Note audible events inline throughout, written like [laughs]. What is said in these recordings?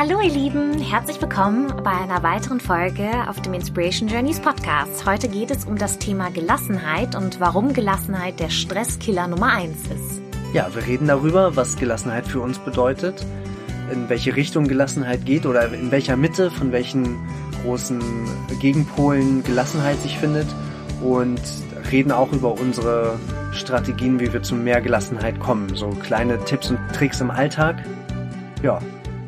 Hallo ihr Lieben, herzlich willkommen bei einer weiteren Folge auf dem Inspiration Journeys Podcast. Heute geht es um das Thema Gelassenheit und warum Gelassenheit der Stresskiller Nummer eins ist. Ja, wir reden darüber, was Gelassenheit für uns bedeutet, in welche Richtung Gelassenheit geht oder in welcher Mitte, von welchen großen Gegenpolen Gelassenheit sich findet und reden auch über unsere Strategien, wie wir zu mehr Gelassenheit kommen. So kleine Tipps und Tricks im Alltag. Ja,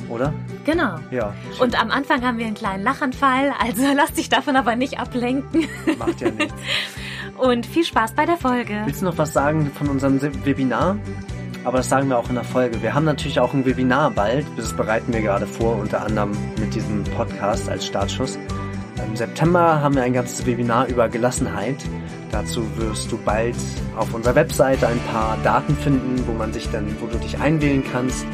oder? Genau. Ja. Schön. Und am Anfang haben wir einen kleinen Lachanfall, also [laughs] lass dich davon aber nicht ablenken. Macht ja nichts. [laughs] Und viel Spaß bei der Folge. Willst du noch was sagen von unserem Webinar? Aber das sagen wir auch in der Folge. Wir haben natürlich auch ein Webinar bald. Das bereiten wir gerade vor, unter anderem mit diesem Podcast als Startschuss. Im September haben wir ein ganzes Webinar über Gelassenheit. Dazu wirst du bald auf unserer Webseite ein paar Daten finden, wo man sich dann, wo du dich einwählen kannst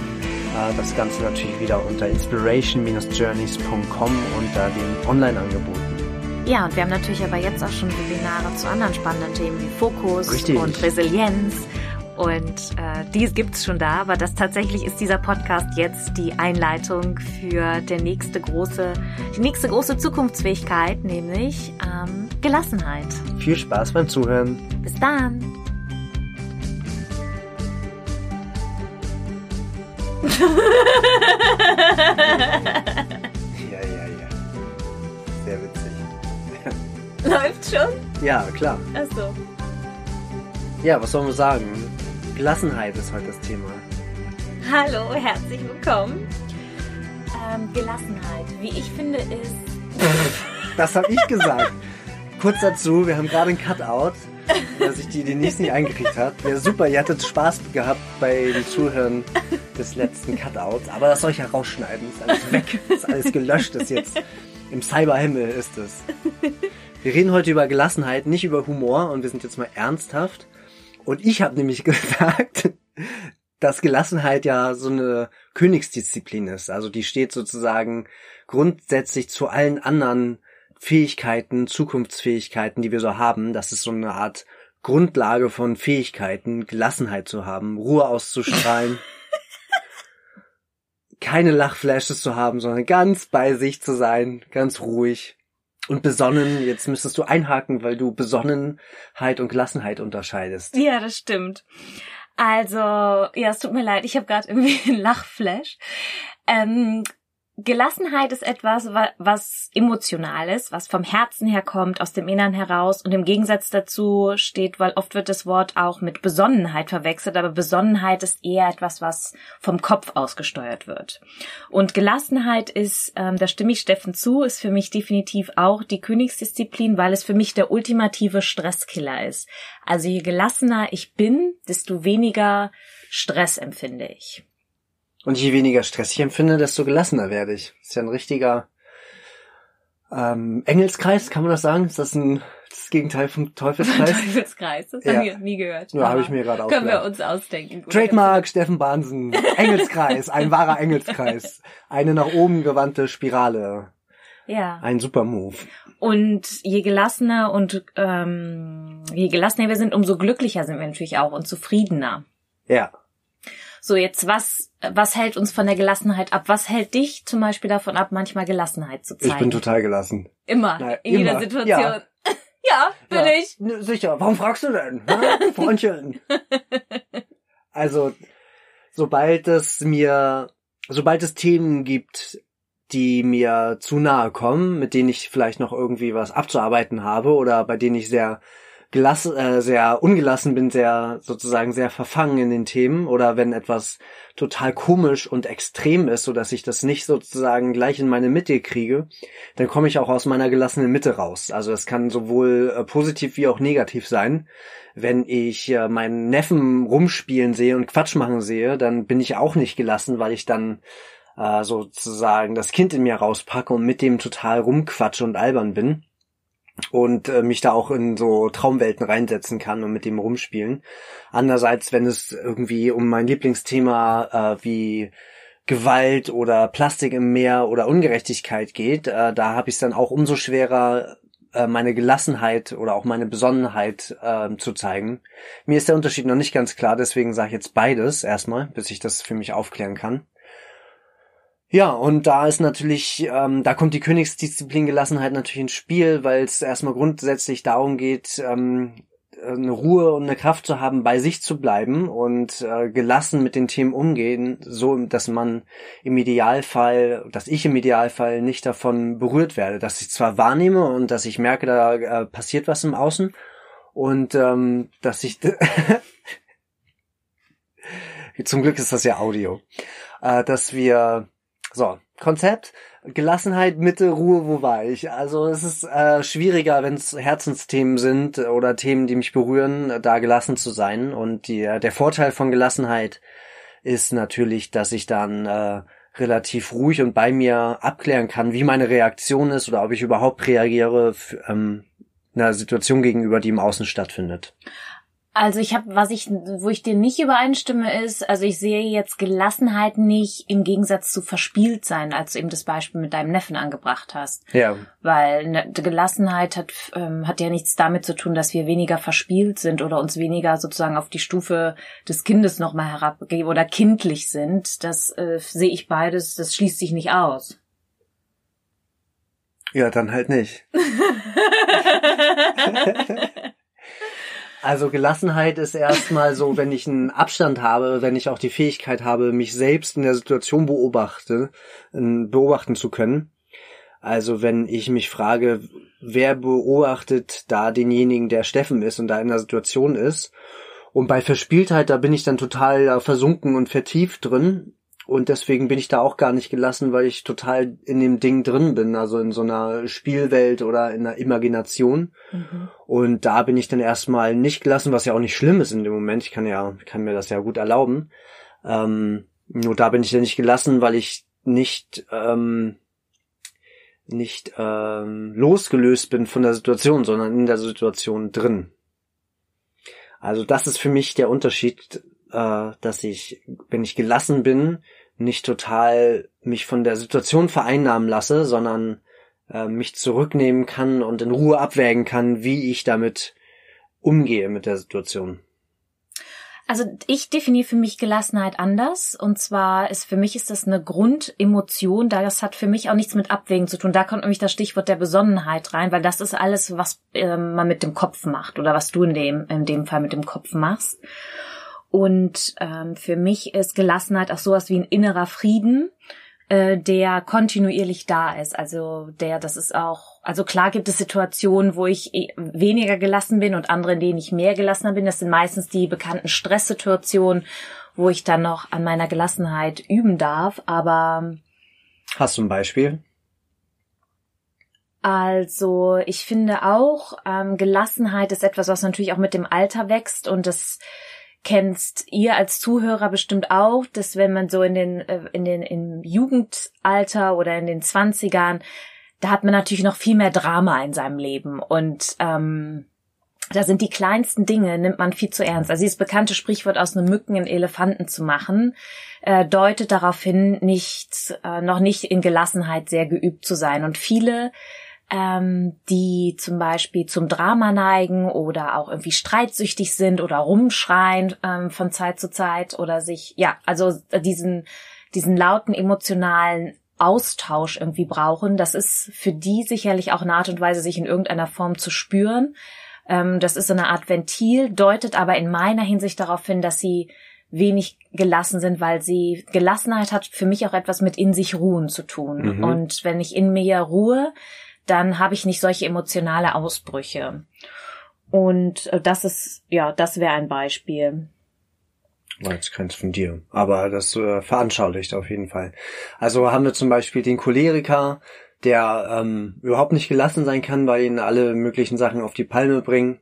das Ganze natürlich wieder unter inspiration-journeys.com unter den Online-Angeboten. Ja, und wir haben natürlich aber jetzt auch schon Webinare zu anderen spannenden Themen wie Fokus Richtig. und Resilienz. Und äh, dies gibt's schon da, aber das tatsächlich ist dieser Podcast jetzt die Einleitung für der nächste große, die nächste große Zukunftsfähigkeit, nämlich ähm, Gelassenheit. Viel Spaß beim Zuhören. Bis dann. Ja, ja, ja. Sehr witzig. [laughs] Läuft schon? Ja, klar. Ach so. Ja, was sollen wir sagen? Gelassenheit ist heute das Thema. Hallo, herzlich willkommen. Ähm, Gelassenheit, wie ich finde, ist. [laughs] das habe ich gesagt. Kurz dazu, wir haben gerade ein Cutout dass sich die Denise nicht eingekriegt hat. Wäre super, ihr hattet Spaß gehabt bei den Zuhören des letzten Cutouts. Aber das soll ich ja rausschneiden. Ist alles weg. Ist alles gelöscht. Ist jetzt im Cyberhimmel ist es. Wir reden heute über Gelassenheit, nicht über Humor und wir sind jetzt mal ernsthaft. Und ich habe nämlich [laughs] gesagt, dass Gelassenheit ja so eine Königsdisziplin ist. Also die steht sozusagen grundsätzlich zu allen anderen Fähigkeiten, Zukunftsfähigkeiten, die wir so haben. Das ist so eine Art Grundlage von Fähigkeiten, Gelassenheit zu haben, Ruhe auszustrahlen, keine Lachflashes zu haben, sondern ganz bei sich zu sein, ganz ruhig und besonnen. Jetzt müsstest du einhaken, weil du Besonnenheit und Gelassenheit unterscheidest. Ja, das stimmt. Also, ja, es tut mir leid, ich habe gerade [laughs] irgendwie einen Lachflash. Ähm, Gelassenheit ist etwas, was emotional ist, was vom Herzen herkommt, aus dem Innern heraus. Und im Gegensatz dazu steht, weil oft wird das Wort auch mit Besonnenheit verwechselt, aber Besonnenheit ist eher etwas, was vom Kopf ausgesteuert wird. Und Gelassenheit ist, ähm, da stimme ich Steffen zu, ist für mich definitiv auch die Königsdisziplin, weil es für mich der ultimative Stresskiller ist. Also je gelassener ich bin, desto weniger Stress empfinde ich. Und je weniger Stress ich empfinde, desto gelassener werde ich. Das ist ja ein richtiger ähm, Engelskreis, kann man das sagen? Ist das ein das Gegenteil vom Teufelskreis? Teufelskreis, das ja. haben wir nie gehört. Ja, habe ich mir gerade Können wir uns ausdenken. Trademark Steffen Bahnsen. Engelskreis, ein wahrer Engelskreis. Eine nach oben gewandte Spirale. Ja. Ein super Move. Und je gelassener und ähm, je gelassener wir sind, umso glücklicher sind wir natürlich auch und zufriedener. Ja. So, jetzt was, was hält uns von der Gelassenheit ab? Was hält dich zum Beispiel davon ab, manchmal Gelassenheit zu zeigen? Ich bin total gelassen. Immer, Nein, in immer. jeder Situation. Ja, [laughs] ja bin ja, ich. Sicher. Warum fragst du denn? [laughs] Freundchen. also, sobald es mir, sobald es Themen gibt, die mir zu nahe kommen, mit denen ich vielleicht noch irgendwie was abzuarbeiten habe oder bei denen ich sehr gelass, äh, sehr ungelassen bin, sehr sozusagen sehr verfangen in den Themen oder wenn etwas total komisch und extrem ist, so dass ich das nicht sozusagen gleich in meine Mitte kriege, dann komme ich auch aus meiner gelassenen Mitte raus. Also es kann sowohl äh, positiv wie auch negativ sein. Wenn ich äh, meinen Neffen rumspielen sehe und Quatsch machen sehe, dann bin ich auch nicht gelassen, weil ich dann äh, sozusagen das Kind in mir rauspacke und mit dem total rumquatsche und albern bin. Und äh, mich da auch in so Traumwelten reinsetzen kann und mit dem rumspielen. Andererseits, wenn es irgendwie um mein Lieblingsthema äh, wie Gewalt oder Plastik im Meer oder Ungerechtigkeit geht, äh, da habe ich es dann auch umso schwerer, äh, meine Gelassenheit oder auch meine Besonnenheit äh, zu zeigen. Mir ist der Unterschied noch nicht ganz klar, deswegen sage ich jetzt beides erstmal, bis ich das für mich aufklären kann. Ja, und da ist natürlich, ähm, da kommt die Königsdisziplin Gelassenheit natürlich ins Spiel, weil es erstmal grundsätzlich darum geht, ähm, eine Ruhe und eine Kraft zu haben, bei sich zu bleiben und äh, gelassen mit den Themen umgehen, so dass man im Idealfall, dass ich im Idealfall nicht davon berührt werde, dass ich zwar wahrnehme und dass ich merke, da äh, passiert was im Außen und ähm, dass ich [laughs] zum Glück ist das ja Audio, äh, dass wir so, Konzept, Gelassenheit, Mitte, Ruhe, wo war ich? Also es ist äh, schwieriger, wenn es Herzensthemen sind oder Themen, die mich berühren, da gelassen zu sein. Und die, der Vorteil von Gelassenheit ist natürlich, dass ich dann äh, relativ ruhig und bei mir abklären kann, wie meine Reaktion ist oder ob ich überhaupt reagiere ähm, einer Situation gegenüber, die im Außen stattfindet. Also ich habe, was ich, wo ich dir nicht übereinstimme, ist, also ich sehe jetzt Gelassenheit nicht im Gegensatz zu verspielt sein, als du eben das Beispiel mit deinem Neffen angebracht hast. Ja. Weil ne, Gelassenheit hat, ähm, hat ja nichts damit zu tun, dass wir weniger verspielt sind oder uns weniger sozusagen auf die Stufe des Kindes nochmal herabgeben oder kindlich sind. Das äh, sehe ich beides, das schließt sich nicht aus. Ja, dann halt nicht. [laughs] Also Gelassenheit ist erstmal so, wenn ich einen Abstand habe, wenn ich auch die Fähigkeit habe, mich selbst in der Situation beobachte, beobachten zu können. Also wenn ich mich frage, wer beobachtet da denjenigen, der Steffen ist und da in der Situation ist. Und bei Verspieltheit, da bin ich dann total versunken und vertieft drin. Und deswegen bin ich da auch gar nicht gelassen, weil ich total in dem Ding drin bin, also in so einer Spielwelt oder in einer Imagination. Mhm. Und da bin ich dann erstmal nicht gelassen, was ja auch nicht schlimm ist in dem Moment. Ich kann ja, kann mir das ja gut erlauben. Ähm, nur da bin ich ja nicht gelassen, weil ich nicht, ähm, nicht ähm, losgelöst bin von der Situation, sondern in der Situation drin. Also das ist für mich der Unterschied äh, dass ich, wenn ich gelassen bin, nicht total mich von der Situation vereinnahmen lasse, sondern äh, mich zurücknehmen kann und in Ruhe abwägen kann, wie ich damit umgehe mit der Situation. Also ich definiere für mich Gelassenheit anders. Und zwar ist für mich ist das eine Grundemotion. Da das hat für mich auch nichts mit Abwägen zu tun. Da kommt nämlich das Stichwort der Besonnenheit rein, weil das ist alles, was äh, man mit dem Kopf macht oder was du in dem in dem Fall mit dem Kopf machst. Und ähm, für mich ist Gelassenheit auch sowas wie ein innerer Frieden, äh, der kontinuierlich da ist. Also der, das ist auch, also klar gibt es Situationen, wo ich eh weniger gelassen bin und andere, in denen ich mehr gelassener bin. Das sind meistens die bekannten Stresssituationen, wo ich dann noch an meiner Gelassenheit üben darf. Aber hast du ein Beispiel? Also ich finde auch, ähm, Gelassenheit ist etwas, was natürlich auch mit dem Alter wächst und das kennst ihr als Zuhörer bestimmt auch, dass wenn man so in den, äh, in den, im Jugendalter oder in den Zwanzigern, da hat man natürlich noch viel mehr Drama in seinem Leben und, ähm, da sind die kleinsten Dinge, nimmt man viel zu ernst. Also dieses bekannte Sprichwort aus einem Mücken einen Elefanten zu machen, äh, deutet darauf hin, nicht, äh, noch nicht in Gelassenheit sehr geübt zu sein. Und viele ähm, die zum Beispiel zum Drama neigen oder auch irgendwie streitsüchtig sind oder rumschreien ähm, von Zeit zu Zeit oder sich, ja, also diesen, diesen lauten emotionalen Austausch irgendwie brauchen. Das ist für die sicherlich auch eine Art und Weise, sich in irgendeiner Form zu spüren. Ähm, das ist so eine Art Ventil, deutet aber in meiner Hinsicht darauf hin, dass sie wenig gelassen sind, weil sie Gelassenheit hat für mich auch etwas mit in sich ruhen zu tun. Mhm. Und wenn ich in mir ruhe, dann habe ich nicht solche emotionale Ausbrüche. Und äh, das ist, ja, das wäre ein Beispiel. War jetzt keins von dir, aber das äh, veranschaulicht auf jeden Fall. Also haben wir zum Beispiel den Choleriker, der ähm, überhaupt nicht gelassen sein kann, weil ihn alle möglichen Sachen auf die Palme bringen.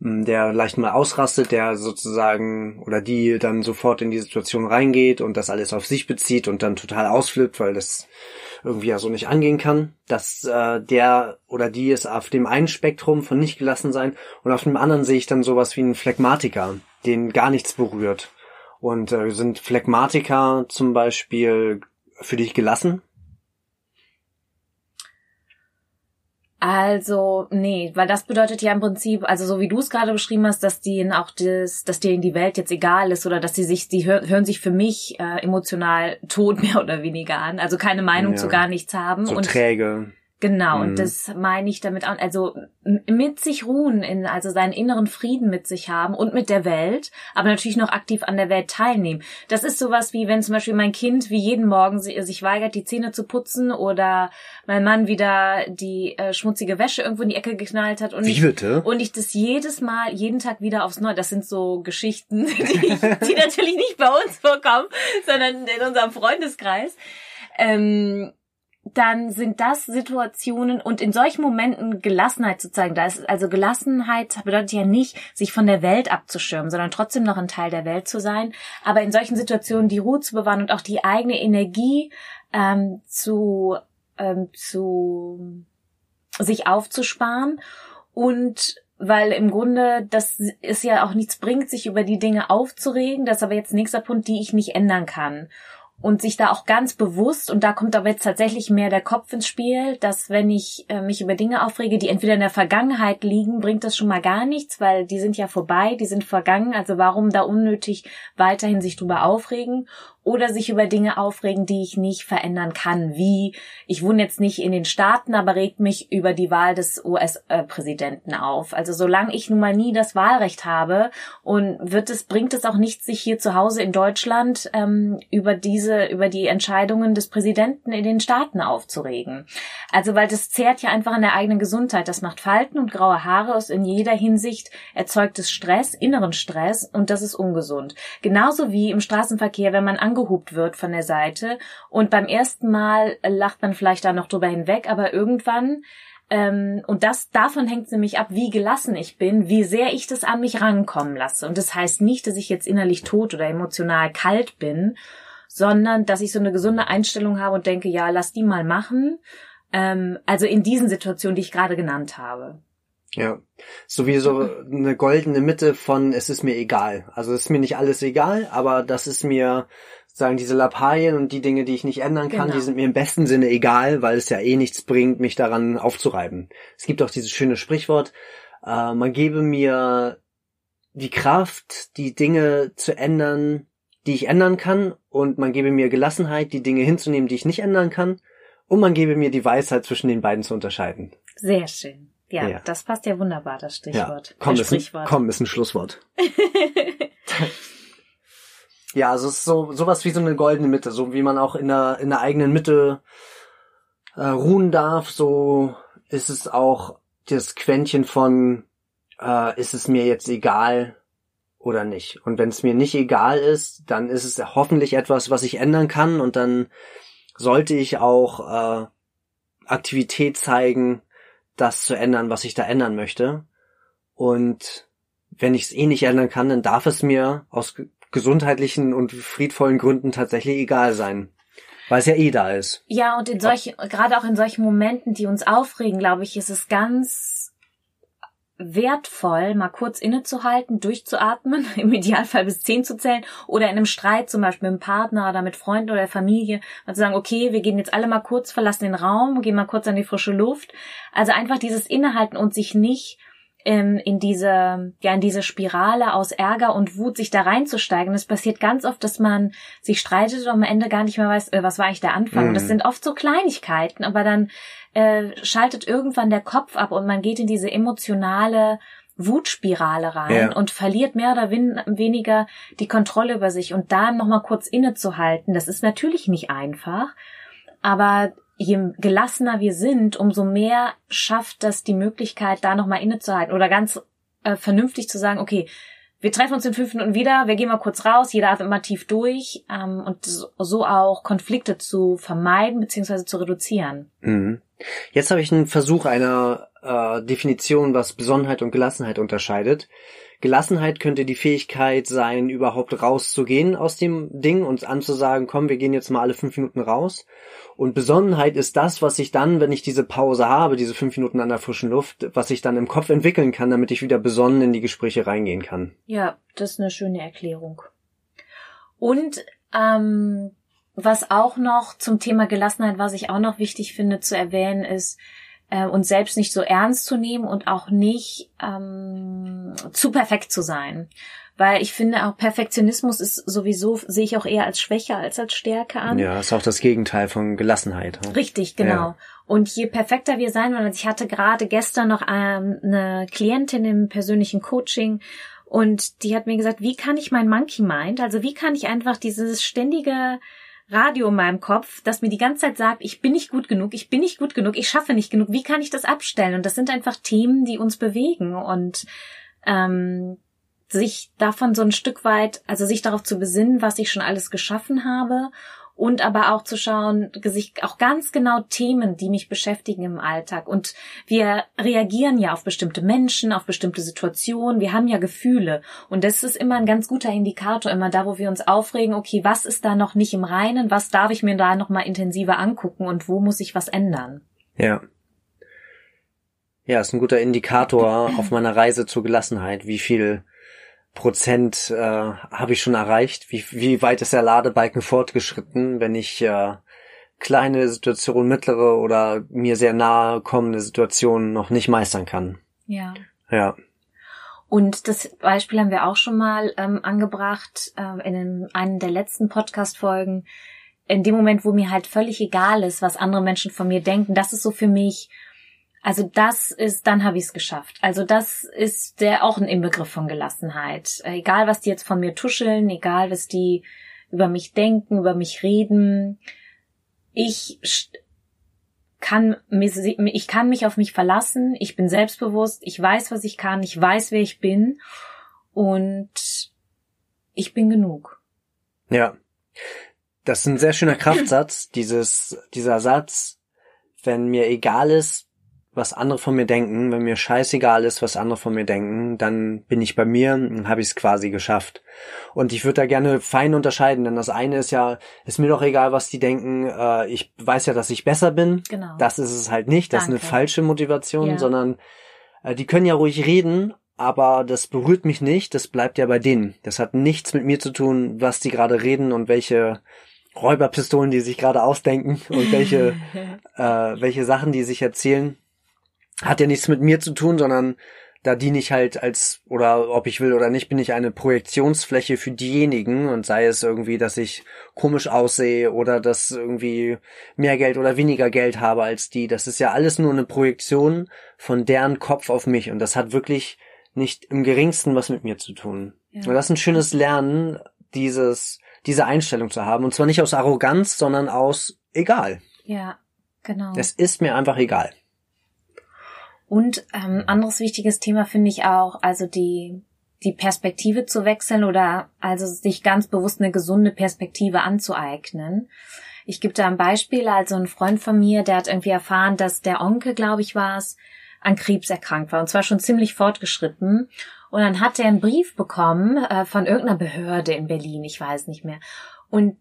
Der leicht mal ausrastet, der sozusagen oder die dann sofort in die Situation reingeht und das alles auf sich bezieht und dann total ausflippt, weil das irgendwie ja so nicht angehen kann, dass äh, der oder die ist auf dem einen Spektrum von nicht gelassen sein und auf dem anderen sehe ich dann sowas wie einen Phlegmatiker, den gar nichts berührt. Und äh, sind Phlegmatiker zum Beispiel für dich gelassen? Also, nee, weil das bedeutet ja im Prinzip, also so wie du es gerade beschrieben hast, dass denen auch das, dass denen die Welt jetzt egal ist oder dass sie sich, die hör, hören sich für mich äh, emotional tot [laughs] mehr oder weniger an, also keine Meinung ja. zu gar nichts haben. So und träge. Genau, mhm. und das meine ich damit auch, also mit sich ruhen, in, also seinen inneren Frieden mit sich haben und mit der Welt, aber natürlich noch aktiv an der Welt teilnehmen. Das ist sowas wie, wenn zum Beispiel mein Kind wie jeden Morgen sich weigert, die Zähne zu putzen oder mein Mann wieder die äh, schmutzige Wäsche irgendwo in die Ecke geknallt hat und wie ich, bitte? und ich das jedes Mal, jeden Tag wieder aufs Neue, das sind so Geschichten, [laughs] die, die [laughs] natürlich nicht bei uns vorkommen, sondern in unserem Freundeskreis. Ähm, dann sind das Situationen und in solchen Momenten Gelassenheit zu zeigen. Da ist also Gelassenheit bedeutet ja nicht, sich von der Welt abzuschirmen, sondern trotzdem noch ein Teil der Welt zu sein. Aber in solchen Situationen die Ruhe zu bewahren und auch die eigene Energie ähm, zu ähm, zu sich aufzusparen und weil im Grunde das ist ja auch nichts bringt, sich über die Dinge aufzuregen. Das ist aber jetzt nächster Punkt, die ich nicht ändern kann und sich da auch ganz bewusst, und da kommt aber jetzt tatsächlich mehr der Kopf ins Spiel, dass wenn ich äh, mich über Dinge aufrege, die entweder in der Vergangenheit liegen, bringt das schon mal gar nichts, weil die sind ja vorbei, die sind vergangen, also warum da unnötig weiterhin sich drüber aufregen oder sich über Dinge aufregen, die ich nicht verändern kann, wie ich wohne jetzt nicht in den Staaten, aber regt mich über die Wahl des US-Präsidenten auf. Also solange ich nun mal nie das Wahlrecht habe und wird es bringt es auch nichts, sich hier zu Hause in Deutschland ähm, über diese über die Entscheidungen des Präsidenten in den Staaten aufzuregen. Also weil das zehrt ja einfach an der eigenen Gesundheit. Das macht Falten und graue Haare aus in jeder Hinsicht erzeugt es Stress, inneren Stress und das ist ungesund. Genauso wie im Straßenverkehr, wenn man angehupt wird von der Seite und beim ersten Mal lacht man vielleicht da noch drüber hinweg, aber irgendwann ähm, und das davon hängt nämlich ab, wie gelassen ich bin, wie sehr ich das an mich rankommen lasse. Und das heißt nicht, dass ich jetzt innerlich tot oder emotional kalt bin, sondern dass ich so eine gesunde Einstellung habe und denke, ja, lass die mal machen. Ähm, also in diesen Situationen, die ich gerade genannt habe. Ja, so wie so eine goldene Mitte von es ist mir egal. Also es ist mir nicht alles egal, aber das ist mir sagen diese Lappalien und die Dinge, die ich nicht ändern kann, genau. die sind mir im besten Sinne egal, weil es ja eh nichts bringt, mich daran aufzureiben. Es gibt auch dieses schöne Sprichwort, äh, man gebe mir die Kraft, die Dinge zu ändern, die ich ändern kann, und man gebe mir Gelassenheit, die Dinge hinzunehmen, die ich nicht ändern kann, und man gebe mir die Weisheit zwischen den beiden zu unterscheiden. Sehr schön. Ja, ja. das passt ja wunderbar, das Stichwort. Ja, komm, ist ein, komm, ist ein Schlusswort. [laughs] Ja, also es ist so sowas wie so eine goldene Mitte, so wie man auch in der in der eigenen Mitte äh, ruhen darf, so ist es auch das Quäntchen von äh, ist es mir jetzt egal oder nicht. Und wenn es mir nicht egal ist, dann ist es hoffentlich etwas, was ich ändern kann und dann sollte ich auch äh, Aktivität zeigen, das zu ändern, was ich da ändern möchte. Und wenn ich es eh nicht ändern kann, dann darf es mir aus gesundheitlichen und friedvollen Gründen tatsächlich egal sein. Weil es ja eh da ist. Ja, und in solchen, gerade auch in solchen Momenten, die uns aufregen, glaube ich, ist es ganz wertvoll, mal kurz innezuhalten, durchzuatmen, [laughs] im Idealfall bis zehn zu zählen oder in einem Streit zum Beispiel mit dem Partner oder mit Freunden oder Familie, mal zu sagen, okay, wir gehen jetzt alle mal kurz, verlassen den Raum, gehen mal kurz an die frische Luft. Also einfach dieses Innehalten und sich nicht ähm, in diese, ja, in diese Spirale aus Ärger und Wut sich da reinzusteigen. Es passiert ganz oft, dass man sich streitet und am Ende gar nicht mehr weiß, äh, was war eigentlich der Anfang. Mhm. Das sind oft so Kleinigkeiten, aber dann äh, schaltet irgendwann der Kopf ab und man geht in diese emotionale Wutspirale rein ja. und verliert mehr oder weniger die Kontrolle über sich und da nochmal kurz innezuhalten. Das ist natürlich nicht einfach, aber je gelassener wir sind, umso mehr schafft das die Möglichkeit, da nochmal innezuhalten oder ganz äh, vernünftig zu sagen, okay, wir treffen uns in fünf Minuten wieder, wir gehen mal kurz raus, jeder atmet mal tief durch ähm, und so auch Konflikte zu vermeiden bzw. zu reduzieren. Mhm. Jetzt habe ich einen Versuch einer äh, Definition, was Besonnenheit und Gelassenheit unterscheidet. Gelassenheit könnte die Fähigkeit sein, überhaupt rauszugehen aus dem Ding und anzusagen, komm, wir gehen jetzt mal alle fünf Minuten raus. Und Besonnenheit ist das, was ich dann, wenn ich diese Pause habe, diese fünf Minuten an der frischen Luft, was ich dann im Kopf entwickeln kann, damit ich wieder besonnen in die Gespräche reingehen kann. Ja, das ist eine schöne Erklärung. Und ähm, was auch noch zum Thema Gelassenheit, was ich auch noch wichtig finde zu erwähnen, ist, äh, uns selbst nicht so ernst zu nehmen und auch nicht ähm, zu perfekt zu sein. Weil ich finde auch Perfektionismus ist sowieso, sehe ich auch eher als Schwäche als als Stärke an. Ja, ist auch das Gegenteil von Gelassenheit. Hm? Richtig, genau. Ja. Und je perfekter wir sein wollen, also ich hatte gerade gestern noch ähm, eine Klientin im persönlichen Coaching und die hat mir gesagt, wie kann ich mein Monkey Mind, also wie kann ich einfach dieses ständige Radio in meinem Kopf, das mir die ganze Zeit sagt, ich bin nicht gut genug, ich bin nicht gut genug, ich schaffe nicht genug. Wie kann ich das abstellen? Und das sind einfach Themen, die uns bewegen und ähm, sich davon so ein Stück weit, also sich darauf zu besinnen, was ich schon alles geschaffen habe und aber auch zu schauen, sich auch ganz genau Themen, die mich beschäftigen im Alltag. Und wir reagieren ja auf bestimmte Menschen, auf bestimmte Situationen. Wir haben ja Gefühle. Und das ist immer ein ganz guter Indikator, immer da, wo wir uns aufregen, okay, was ist da noch nicht im Reinen? Was darf ich mir da noch mal intensiver angucken? Und wo muss ich was ändern? Ja. Ja, ist ein guter Indikator auf meiner Reise zur Gelassenheit, wie viel Prozent äh, habe ich schon erreicht? Wie, wie weit ist der Ladebalken fortgeschritten, wenn ich äh, kleine Situationen, mittlere oder mir sehr nahe kommende Situationen noch nicht meistern kann? Ja. Ja. Und das Beispiel haben wir auch schon mal ähm, angebracht äh, in einem der letzten Podcast-Folgen. In dem Moment, wo mir halt völlig egal ist, was andere Menschen von mir denken, das ist so für mich also das ist, dann habe ich es geschafft. Also das ist der auch ein Inbegriff von Gelassenheit. Egal, was die jetzt von mir tuscheln, egal, was die über mich denken, über mich reden, ich kann ich kann mich auf mich verlassen. Ich bin selbstbewusst. Ich weiß, was ich kann. Ich weiß, wer ich bin und ich bin genug. Ja, das ist ein sehr schöner Kraftsatz. Dieses dieser Satz, wenn mir egal ist, was andere von mir denken, wenn mir scheißegal ist, was andere von mir denken, dann bin ich bei mir und habe ich es quasi geschafft. Und ich würde da gerne fein unterscheiden, denn das eine ist ja, ist mir doch egal, was die denken, äh, ich weiß ja, dass ich besser bin. Genau. Das ist es halt nicht, das Danke. ist eine falsche Motivation, ja. sondern äh, die können ja ruhig reden, aber das berührt mich nicht, das bleibt ja bei denen. Das hat nichts mit mir zu tun, was die gerade reden und welche Räuberpistolen die sich gerade ausdenken und welche, [laughs] äh, welche Sachen die sich erzählen hat ja nichts mit mir zu tun, sondern da diene ich halt als, oder ob ich will oder nicht, bin ich eine Projektionsfläche für diejenigen und sei es irgendwie, dass ich komisch aussehe oder dass irgendwie mehr Geld oder weniger Geld habe als die. Das ist ja alles nur eine Projektion von deren Kopf auf mich und das hat wirklich nicht im geringsten was mit mir zu tun. Ja. Und das ist ein schönes Lernen, dieses, diese Einstellung zu haben und zwar nicht aus Arroganz, sondern aus egal. Ja, genau. Es ist mir einfach egal. Und ähm, anderes wichtiges Thema finde ich auch, also die die Perspektive zu wechseln oder also sich ganz bewusst eine gesunde Perspektive anzueignen. Ich gebe da ein Beispiel, also ein Freund von mir, der hat irgendwie erfahren, dass der Onkel, glaube ich, war es, an Krebs erkrankt war und zwar schon ziemlich fortgeschritten. Und dann hat er einen Brief bekommen äh, von irgendeiner Behörde in Berlin, ich weiß nicht mehr. Und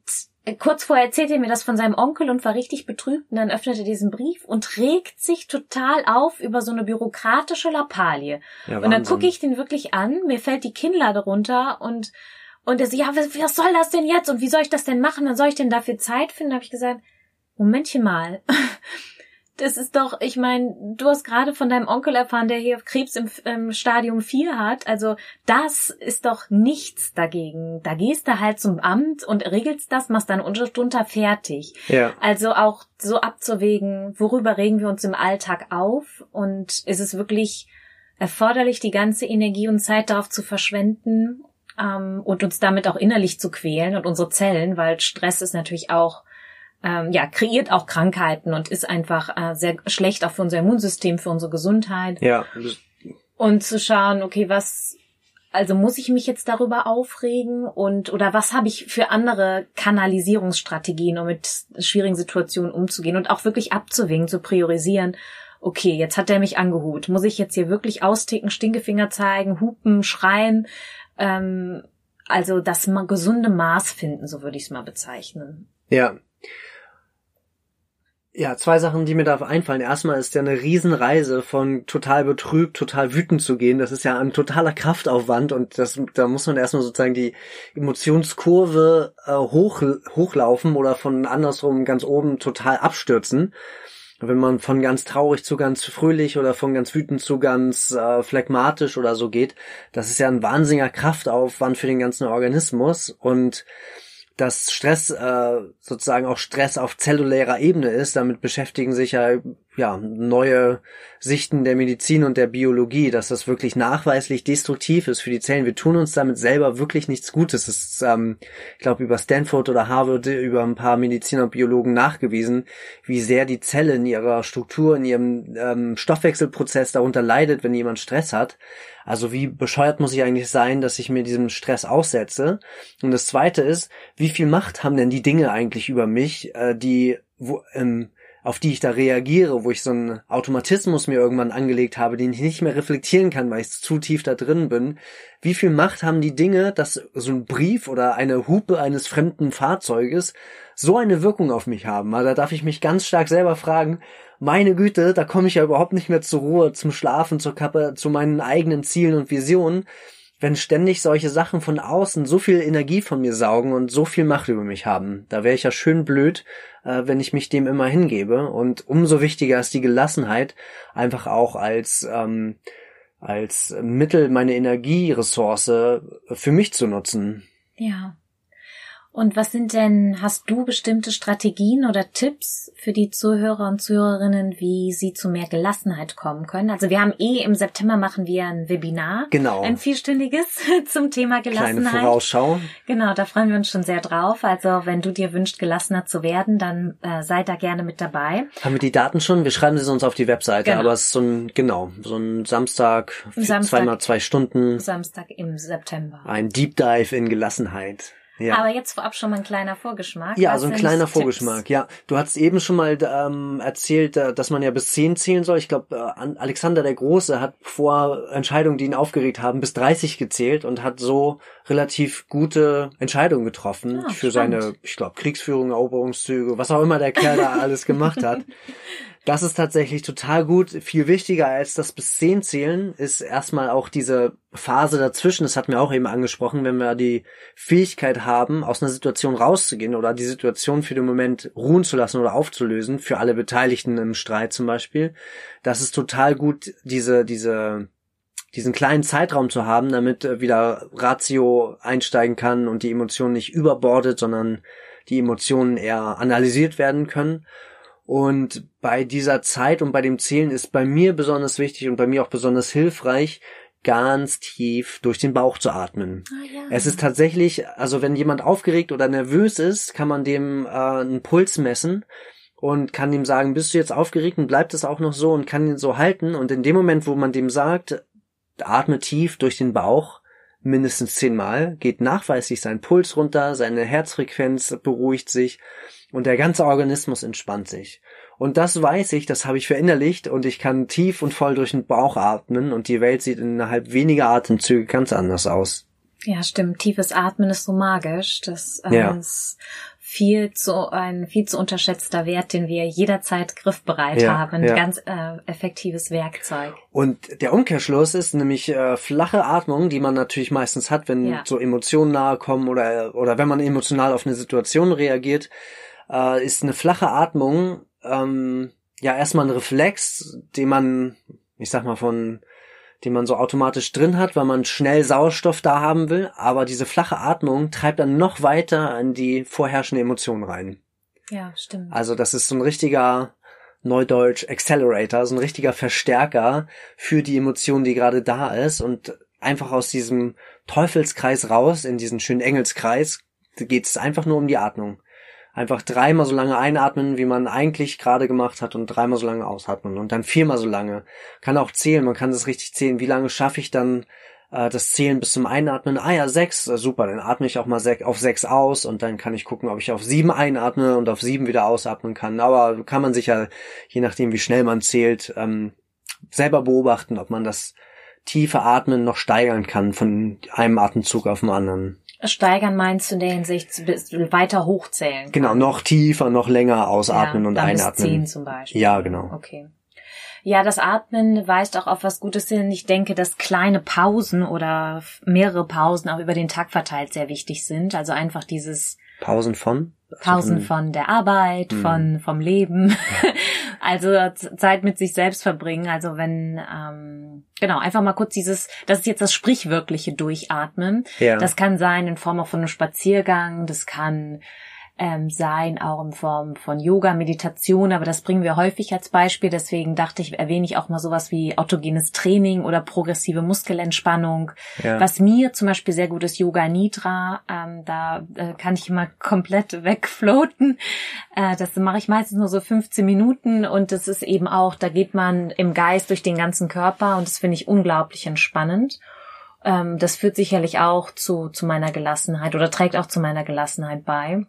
kurz vorher erzählt er mir das von seinem Onkel und war richtig betrübt und dann öffnet er diesen Brief und regt sich total auf über so eine bürokratische Lappalie. Ja, und dann gucke ich den wirklich an, mir fällt die Kinnlade runter und und er so, ja, was, was soll das denn jetzt und wie soll ich das denn machen? Dann soll ich denn dafür Zeit finden? Da habe ich gesagt, Momentchen mal. [laughs] das ist doch, ich meine, du hast gerade von deinem Onkel erfahren, der hier Krebs im, im Stadium 4 hat. Also das ist doch nichts dagegen. Da gehst du halt zum Amt und regelst das, machst dann Unterschrift drunter fertig. Ja. Also auch so abzuwägen, worüber regen wir uns im Alltag auf und ist es wirklich erforderlich, die ganze Energie und Zeit darauf zu verschwenden ähm, und uns damit auch innerlich zu quälen und unsere Zellen, weil Stress ist natürlich auch ähm, ja, kreiert auch Krankheiten und ist einfach äh, sehr schlecht auch für unser Immunsystem, für unsere Gesundheit. Ja. Und zu schauen, okay, was, also muss ich mich jetzt darüber aufregen und oder was habe ich für andere Kanalisierungsstrategien, um mit schwierigen Situationen umzugehen und auch wirklich abzuwägen, zu priorisieren, okay, jetzt hat er mich angehut. Muss ich jetzt hier wirklich austicken, Stinkefinger zeigen, hupen, schreien? Ähm, also das gesunde Maß finden, so würde ich es mal bezeichnen. Ja. Ja, zwei Sachen, die mir da einfallen. Erstmal ist ja eine Riesenreise von total betrübt, total wütend zu gehen. Das ist ja ein totaler Kraftaufwand und das, da muss man erstmal sozusagen die Emotionskurve äh, hoch, hochlaufen oder von andersrum ganz oben total abstürzen. Wenn man von ganz traurig zu ganz fröhlich oder von ganz wütend zu ganz äh, phlegmatisch oder so geht, das ist ja ein wahnsinniger Kraftaufwand für den ganzen Organismus und dass Stress äh, sozusagen auch Stress auf zellulärer Ebene ist. Damit beschäftigen sich ja, ja neue Sichten der Medizin und der Biologie, dass das wirklich nachweislich destruktiv ist für die Zellen. Wir tun uns damit selber wirklich nichts Gutes. Es ist, ähm, ich glaube, über Stanford oder Harvard über ein paar Mediziner und Biologen nachgewiesen, wie sehr die Zelle in ihrer Struktur, in ihrem ähm, Stoffwechselprozess darunter leidet, wenn jemand Stress hat. Also wie bescheuert muss ich eigentlich sein, dass ich mir diesem Stress aussetze? Und das Zweite ist, wie viel Macht haben denn die Dinge eigentlich über mich, äh, die wo, ähm, auf die ich da reagiere, wo ich so einen Automatismus mir irgendwann angelegt habe, den ich nicht mehr reflektieren kann, weil ich zu tief da drin bin. Wie viel Macht haben die Dinge, dass so ein Brief oder eine Hupe eines fremden Fahrzeuges so eine Wirkung auf mich haben? Also da darf ich mich ganz stark selber fragen, meine Güte, da komme ich ja überhaupt nicht mehr zur Ruhe, zum Schlafen, zur Kappe, zu meinen eigenen Zielen und Visionen, wenn ständig solche Sachen von außen so viel Energie von mir saugen und so viel Macht über mich haben. Da wäre ich ja schön blöd, äh, wenn ich mich dem immer hingebe. Und umso wichtiger ist die Gelassenheit, einfach auch als ähm, als Mittel meine Energieressource für mich zu nutzen. Ja. Und was sind denn, hast du bestimmte Strategien oder Tipps für die Zuhörer und Zuhörerinnen, wie sie zu mehr Gelassenheit kommen können? Also wir haben eh im September machen wir ein Webinar. Genau. Ein vierstündiges [laughs] zum Thema Gelassenheit. Kleine Vorausschau. Genau, da freuen wir uns schon sehr drauf. Also wenn du dir wünscht, gelassener zu werden, dann äh, sei da gerne mit dabei. Haben wir die Daten schon? Wir schreiben sie uns auf die Webseite, genau. aber es ist so ein, genau, so ein Samstag, Samstag zweimal zwei Stunden. Samstag im September. Ein Deep Dive in Gelassenheit. Ja. Aber jetzt vorab schon mal ein kleiner Vorgeschmack. Ja, Was so ein kleiner Vorgeschmack. Tipps? Ja, du hast eben schon mal ähm, erzählt, äh, dass man ja bis zehn zählen soll. Ich glaube, äh, Alexander der Große hat vor Entscheidungen, die ihn aufgeregt haben, bis 30 gezählt und hat so relativ gute Entscheidungen getroffen ah, für spannend. seine, ich glaube, Kriegsführung, Eroberungszüge, was auch immer der Kerl da [laughs] alles gemacht hat. Das ist tatsächlich total gut. Viel wichtiger als das bis zehn zählen ist erstmal auch diese Phase dazwischen. Das hatten wir auch eben angesprochen, wenn wir die Fähigkeit haben, aus einer Situation rauszugehen oder die Situation für den Moment ruhen zu lassen oder aufzulösen, für alle Beteiligten im Streit zum Beispiel. Das ist total gut, diese, diese, diesen kleinen Zeitraum zu haben, damit wieder Ratio einsteigen kann und die Emotionen nicht überbordet, sondern die Emotionen eher analysiert werden können. Und bei dieser Zeit und bei dem Zählen ist bei mir besonders wichtig und bei mir auch besonders hilfreich, ganz tief durch den Bauch zu atmen. Ah, ja. Es ist tatsächlich, also wenn jemand aufgeregt oder nervös ist, kann man dem äh, einen Puls messen und kann ihm sagen, bist du jetzt aufgeregt und bleibt es auch noch so und kann ihn so halten. Und in dem Moment, wo man dem sagt, atme tief durch den Bauch, mindestens zehnmal, geht nachweislich sein Puls runter, seine Herzfrequenz beruhigt sich und der ganze Organismus entspannt sich. Und das weiß ich, das habe ich verinnerlicht und ich kann tief und voll durch den Bauch atmen und die Welt sieht innerhalb weniger Atemzüge ganz anders aus. Ja, stimmt. Tiefes Atmen ist so magisch. Das äh, ja. ist viel zu ein viel zu unterschätzter Wert, den wir jederzeit griffbereit ja, haben. Ja. ganz äh, effektives Werkzeug. Und der Umkehrschluss ist nämlich äh, flache Atmung, die man natürlich meistens hat, wenn so Emotionen nahe kommen oder oder wenn man emotional auf eine Situation reagiert äh, ist eine flache Atmung ähm, ja erstmal ein Reflex, den man, ich sag mal, von den man so automatisch drin hat, weil man schnell Sauerstoff da haben will, aber diese flache Atmung treibt dann noch weiter in die vorherrschende Emotion rein. Ja, stimmt. Also das ist so ein richtiger Neudeutsch Accelerator, so ein richtiger Verstärker für die Emotion, die gerade da ist und einfach aus diesem Teufelskreis raus in diesen schönen Engelskreis geht es einfach nur um die Atmung einfach dreimal so lange einatmen, wie man eigentlich gerade gemacht hat und dreimal so lange ausatmen und dann viermal so lange. Kann auch zählen, man kann es richtig zählen, wie lange schaffe ich dann äh, das Zählen bis zum Einatmen, ah ja, sechs, super, dann atme ich auch mal sech, auf sechs aus und dann kann ich gucken, ob ich auf sieben einatme und auf sieben wieder ausatmen kann. Aber kann man sich ja, je nachdem wie schnell man zählt, ähm, selber beobachten, ob man das tiefe Atmen noch steigern kann von einem Atemzug auf den anderen. Steigern meinst du in der Hinsicht weiter hochzählen? Genau, noch tiefer, noch länger ausatmen ja, und einatmen. Bis zehn zum Beispiel. Ja, genau. Okay. Ja, das Atmen weist auch auf was Gutes hin. Ich denke, dass kleine Pausen oder mehrere Pausen auch über den Tag verteilt sehr wichtig sind. Also einfach dieses Pausen von? Pausen von der Arbeit, Hm. von vom Leben, [laughs] also Zeit mit sich selbst verbringen. Also wenn ähm, genau einfach mal kurz dieses, das ist jetzt das sprichwörtliche Durchatmen. Ja. Das kann sein in Form auch von einem Spaziergang, das kann ähm, sein auch in Form von Yoga, Meditation, aber das bringen wir häufig als Beispiel. Deswegen dachte ich, erwähne ich auch mal sowas wie autogenes Training oder progressive Muskelentspannung. Ja. Was mir zum Beispiel sehr gut ist, Yoga Nidra. Ähm, da äh, kann ich immer [laughs] komplett wegfloaten. Äh, das mache ich meistens nur so 15 Minuten und das ist eben auch, da geht man im Geist durch den ganzen Körper und das finde ich unglaublich entspannend. Ähm, das führt sicherlich auch zu, zu meiner Gelassenheit oder trägt auch zu meiner Gelassenheit bei.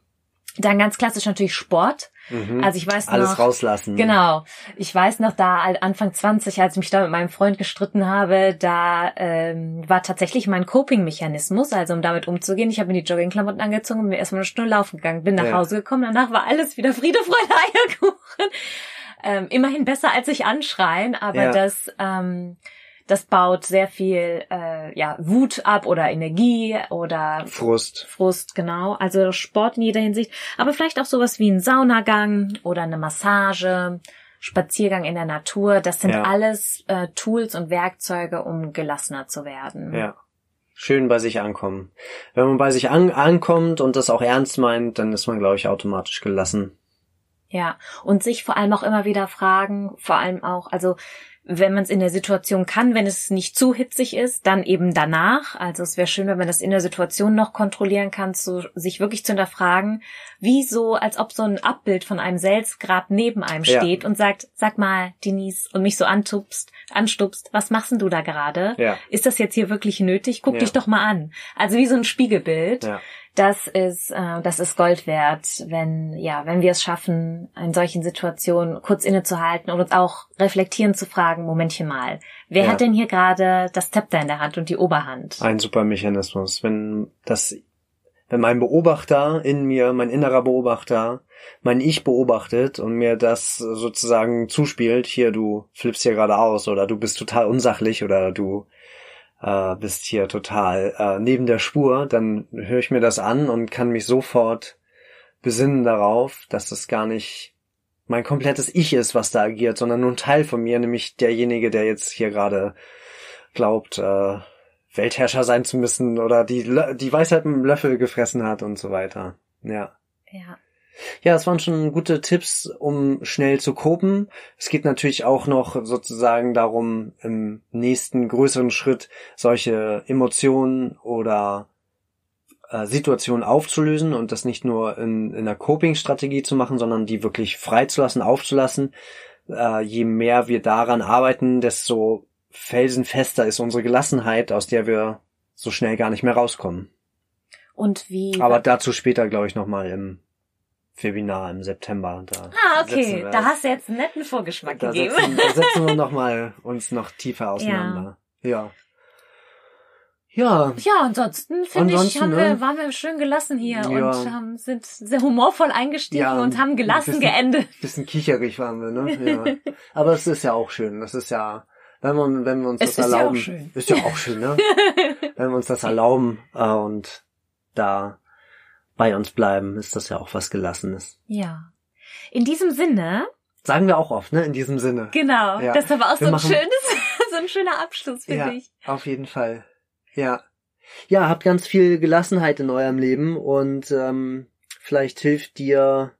Dann ganz klassisch natürlich Sport. Mhm. Also ich weiß Alles noch, rauslassen. Genau. Ich weiß noch da Anfang 20, als ich mich da mit meinem Freund gestritten habe, da ähm, war tatsächlich mein Coping-Mechanismus, also um damit umzugehen. Ich habe mir die Joggingklamotten angezogen und bin erstmal eine Stunde laufen gegangen, bin nach Ja. Hause gekommen, danach war alles wieder Friede, Freude, Eierkuchen. Ähm, immerhin besser als sich anschreien, aber Ja. das ähm, das baut sehr viel äh, ja, Wut ab oder Energie oder Frust. Frust, genau. Also Sport in jeder Hinsicht. Aber vielleicht auch sowas wie ein Saunagang oder eine Massage, Spaziergang in der Natur. Das sind Ja. alles äh, Tools und Werkzeuge, um gelassener zu werden. Ja. Schön bei sich ankommen. Wenn man bei sich an ankommt und das auch ernst meint, dann ist man, glaube ich, automatisch gelassen. Ja, und sich vor allem auch immer wieder fragen, vor allem auch, also wenn man es in der Situation kann, wenn es nicht zu hitzig ist, dann eben danach. Also es wäre schön, wenn man das in der Situation noch kontrollieren kann, zu, sich wirklich zu hinterfragen, wie so, als ob so ein Abbild von einem selbst gerade neben einem Ja. steht und sagt, sag mal, Denise, und mich so antupst, anstupst, was machst denn du da gerade? Ja. Ist das jetzt hier wirklich nötig? Guck Ja. dich doch mal an. Also wie so ein Spiegelbild Ja. Das ist, äh, das ist Gold wert, wenn, ja, wenn wir es schaffen, in solchen Situationen kurz innezuhalten und uns auch reflektieren zu fragen, Momentchen mal, wer Ja. hat denn hier gerade das Zepter in der Hand und die Oberhand? Ein super Mechanismus. Wenn das, wenn mein Beobachter in mir, mein innerer Beobachter, mein Ich beobachtet und mir das sozusagen zuspielt, hier, du flippst hier gerade aus oder du bist total unsachlich oder du äh, bist hier total äh, neben der Spur, dann höre ich mir das an und kann mich sofort besinnen darauf, dass das gar nicht mein komplettes Ich ist, was da agiert, sondern nur ein Teil von mir, nämlich derjenige, der jetzt hier gerade glaubt, äh, Weltherrscher sein zu müssen oder die, die Weisheit mit dem Löffel gefressen hat und so weiter. Ja. Ja. Ja, es waren schon gute Tipps, um schnell zu kopen. Es geht natürlich auch noch sozusagen darum, im nächsten größeren Schritt solche Emotionen oder äh, Situationen aufzulösen und das nicht nur in, in einer Coping-Strategie zu machen, sondern die wirklich freizulassen, aufzulassen. Äh, je mehr wir daran arbeiten, desto felsenfester ist unsere Gelassenheit, aus der wir so schnell gar nicht mehr rauskommen. Und wie? Aber dazu später, glaube ich, nochmal im Webinar im September. Da ah, okay, wir da hast du jetzt einen netten Vorgeschmack da gegeben. setzen, da setzen wir nochmal uns noch tiefer auseinander. Ja. Ja. Ja, ansonsten finde ich, haben ne? wir, waren wir schön gelassen hier Ja. und haben, sind sehr humorvoll eingestiegen Ja, und haben gelassen ein bisschen- geendet. [laughs] Bisschen kicherig waren wir, ne? Ja. [laughs] Aber es ist ja auch schön. Das ist ja, wenn man, wenn wir uns Es das ist ja auch erlauben. schön. Ist ja auch schön, ne? [laughs] wenn wir uns das erlauben äh, und da bei uns bleiben, ist das ja auch was Gelassenes. Ja. In diesem Sinne, Sagen wir auch oft, ne? In diesem Sinne. genau, Ja. das ist aber auch so ein machen- schönes, [laughs] so ein schöner Abschluss, finde ja, ich. auf jeden Fall. Ja. Ja, habt ganz viel Gelassenheit in eurem Leben und ähm, vielleicht hilft dir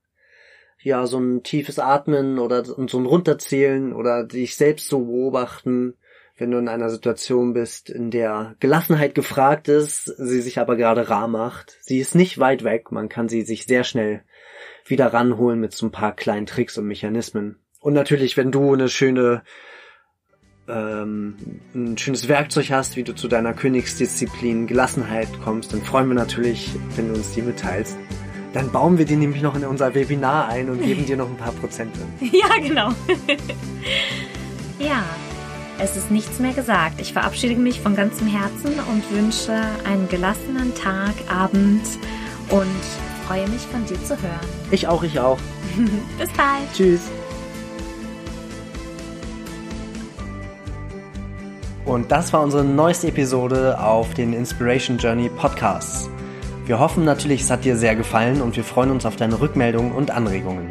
ja so ein tiefes Atmen oder so ein Runterzählen oder dich selbst so beobachten, wenn du in einer Situation bist, in der Gelassenheit gefragt ist, sie sich aber gerade rar macht. Sie ist nicht weit weg, man kann sie sich sehr schnell wieder ranholen mit so ein paar kleinen Tricks und Mechanismen. Und natürlich, wenn du eine schöne ähm, ein schönes Werkzeug hast, wie du zu deiner Königsdisziplin Gelassenheit kommst, dann freuen wir natürlich, wenn du uns die mitteilst. Dann bauen wir die nämlich noch in unser Webinar ein und geben [laughs] dir noch ein paar Prozente. Ja, genau. [laughs] ja, es ist nichts mehr gesagt. Ich verabschiede mich von ganzem Herzen und wünsche einen gelassenen Tag, Abend und freue mich von dir zu hören. Ich auch, ich auch. [laughs] Bis bald. Tschüss. Und das war unsere neueste Episode auf den Inspiration Journey Podcasts. Wir hoffen natürlich, es hat dir sehr gefallen und wir freuen uns auf deine Rückmeldungen und Anregungen.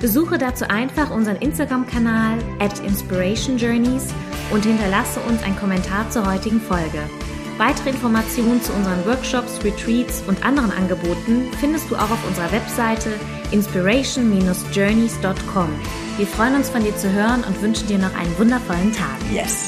Besuche dazu einfach unseren Instagram-Kanal at Inspiration Journeys und hinterlasse uns einen Kommentar zur heutigen Folge. Weitere Informationen zu unseren Workshops, Retreats und anderen Angeboten findest du auch auf unserer Webseite inspiration-journeys.com. Wir freuen uns von dir zu hören und wünschen dir noch einen wundervollen Tag. Yes!